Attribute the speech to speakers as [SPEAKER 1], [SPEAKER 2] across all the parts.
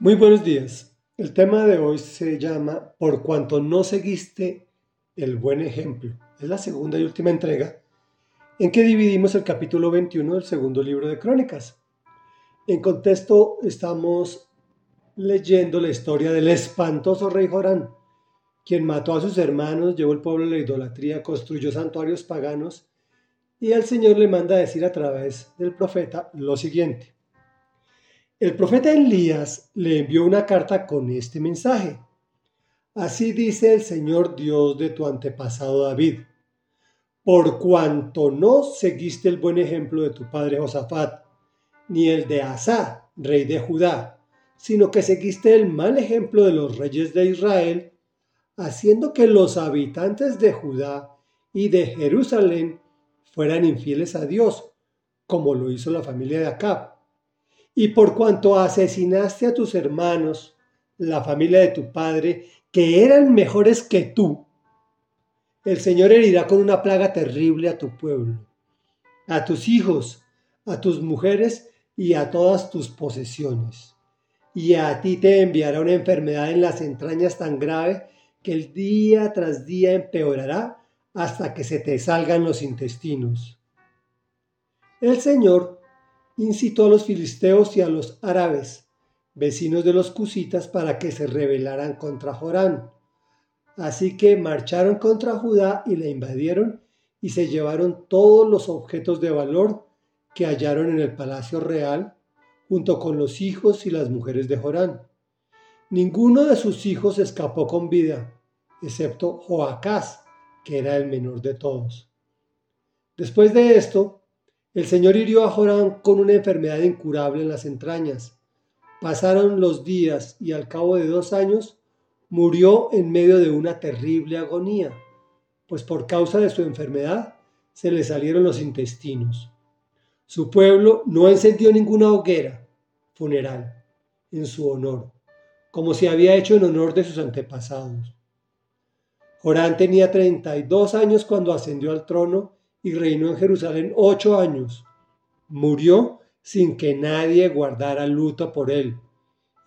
[SPEAKER 1] Muy buenos días. El tema de hoy se llama Por cuanto no seguiste el buen ejemplo. Es la segunda y última entrega en que dividimos el capítulo 21 del segundo libro de Crónicas. En contexto estamos leyendo la historia del espantoso rey Jorán, quien mató a sus hermanos, llevó el pueblo a la idolatría, construyó santuarios paganos y el Señor le manda decir a través del profeta lo siguiente. El profeta Elías le envió una carta con este mensaje. Así dice el Señor Dios de tu antepasado David. Por cuanto no seguiste el buen ejemplo de tu padre Josafat, ni el de Asa, rey de Judá, sino que seguiste el mal ejemplo de los reyes de Israel, haciendo que los habitantes de Judá y de Jerusalén fueran infieles a Dios, como lo hizo la familia de Acab y por cuanto asesinaste a tus hermanos, la familia de tu padre, que eran mejores que tú, el Señor herirá con una plaga terrible a tu pueblo, a tus hijos, a tus mujeres y a todas tus posesiones. Y a ti te enviará una enfermedad en las entrañas tan grave que el día tras día empeorará hasta que se te salgan los intestinos. El Señor incitó a los filisteos y a los árabes, vecinos de los cusitas, para que se rebelaran contra Jorán. Así que marcharon contra Judá y la invadieron y se llevaron todos los objetos de valor que hallaron en el palacio real, junto con los hijos y las mujeres de Jorán. Ninguno de sus hijos escapó con vida, excepto Joacás, que era el menor de todos. Después de esto, el Señor hirió a Jorán con una enfermedad incurable en las entrañas. Pasaron los días y al cabo de dos años murió en medio de una terrible agonía, pues por causa de su enfermedad se le salieron los intestinos. Su pueblo no encendió ninguna hoguera funeral en su honor, como se había hecho en honor de sus antepasados. Jorán tenía 32 años cuando ascendió al trono y reinó en Jerusalén ocho años. Murió sin que nadie guardara luto por él,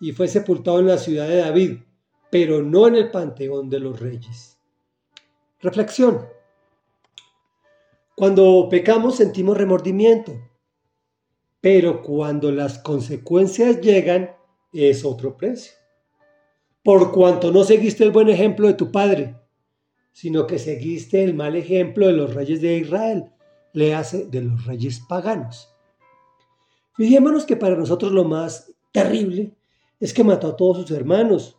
[SPEAKER 1] y fue sepultado en la ciudad de David, pero no en el panteón de los reyes. Reflexión. Cuando pecamos sentimos remordimiento, pero cuando las consecuencias llegan es otro precio. Por cuanto no seguiste el buen ejemplo de tu padre, sino que seguiste el mal ejemplo de los reyes de Israel, le hace de los reyes paganos. Fijémonos que para nosotros lo más terrible es que mató a todos sus hermanos.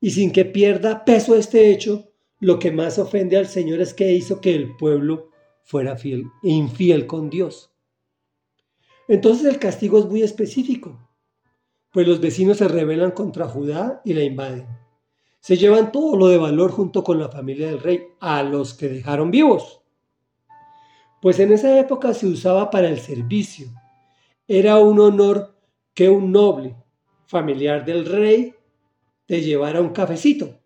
[SPEAKER 1] Y sin que pierda peso este hecho, lo que más ofende al Señor es que hizo que el pueblo fuera fiel infiel con Dios. Entonces el castigo es muy específico, pues los vecinos se rebelan contra Judá y la invaden se llevan todo lo de valor junto con la familia del rey, a los que dejaron vivos. Pues en esa época se usaba para el servicio. Era un honor que un noble, familiar del rey, te llevara un cafecito,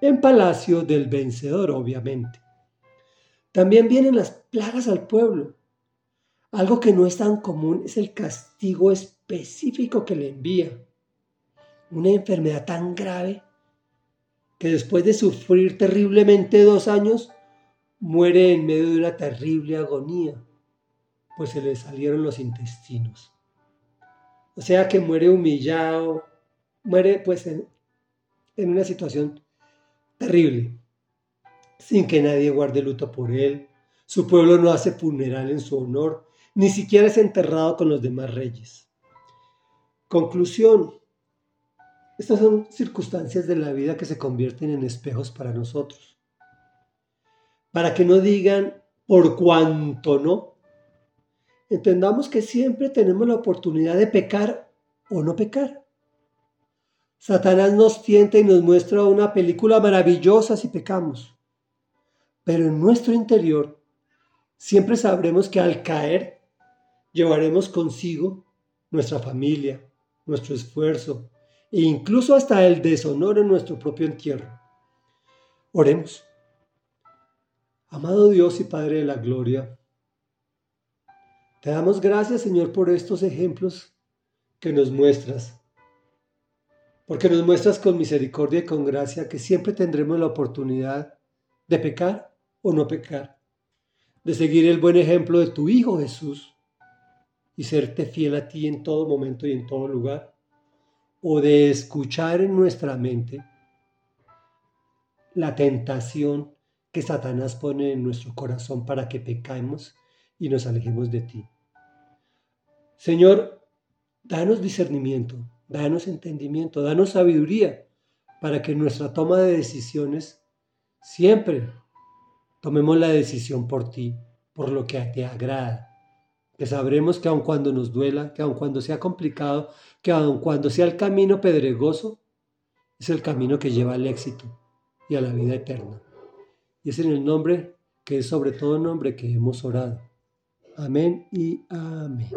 [SPEAKER 1] en palacio del vencedor, obviamente. También vienen las plagas al pueblo. Algo que no es tan común es el castigo específico que le envía. Una enfermedad tan grave que después de sufrir terriblemente dos años, muere en medio de una terrible agonía, pues se le salieron los intestinos. O sea que muere humillado, muere pues en, en una situación terrible, sin que nadie guarde luto por él. Su pueblo no hace funeral en su honor, ni siquiera es enterrado con los demás reyes. Conclusión, estas son circunstancias de la vida que se convierten en espejos para nosotros. Para que no digan por cuanto no. Entendamos que siempre tenemos la oportunidad de pecar o no pecar. Satanás nos tienta y nos muestra una película maravillosa si pecamos. Pero en nuestro interior siempre sabremos que al caer llevaremos consigo nuestra familia, nuestro esfuerzo, e incluso hasta el deshonor en nuestro propio entierro. Oremos. Amado Dios y Padre de la Gloria, te damos gracias Señor por estos ejemplos que nos muestras. porque nos muestras con misericordia y con gracia que siempre tendremos la oportunidad de pecar o no pecar, de seguir el buen ejemplo de tu Hijo Jesús y serte fiel a ti en todo momento y en todo lugar, o de escuchar en nuestra mente la tentación que Satanás pone en nuestro corazón para que pecamos y nos alejemos de ti. Señor, danos discernimiento, danos entendimiento, danos sabiduría para que en nuestra toma de decisiones siempre tomemos la decisión por ti, por lo que te agrada. Que sabremos que aun cuando nos duela, que aun cuando sea complicado, que aun cuando sea el camino pedregoso, es el camino que lleva al éxito y a la vida eterna. Y es en el nombre que es sobre todo nombre que hemos orado. Amén y amén.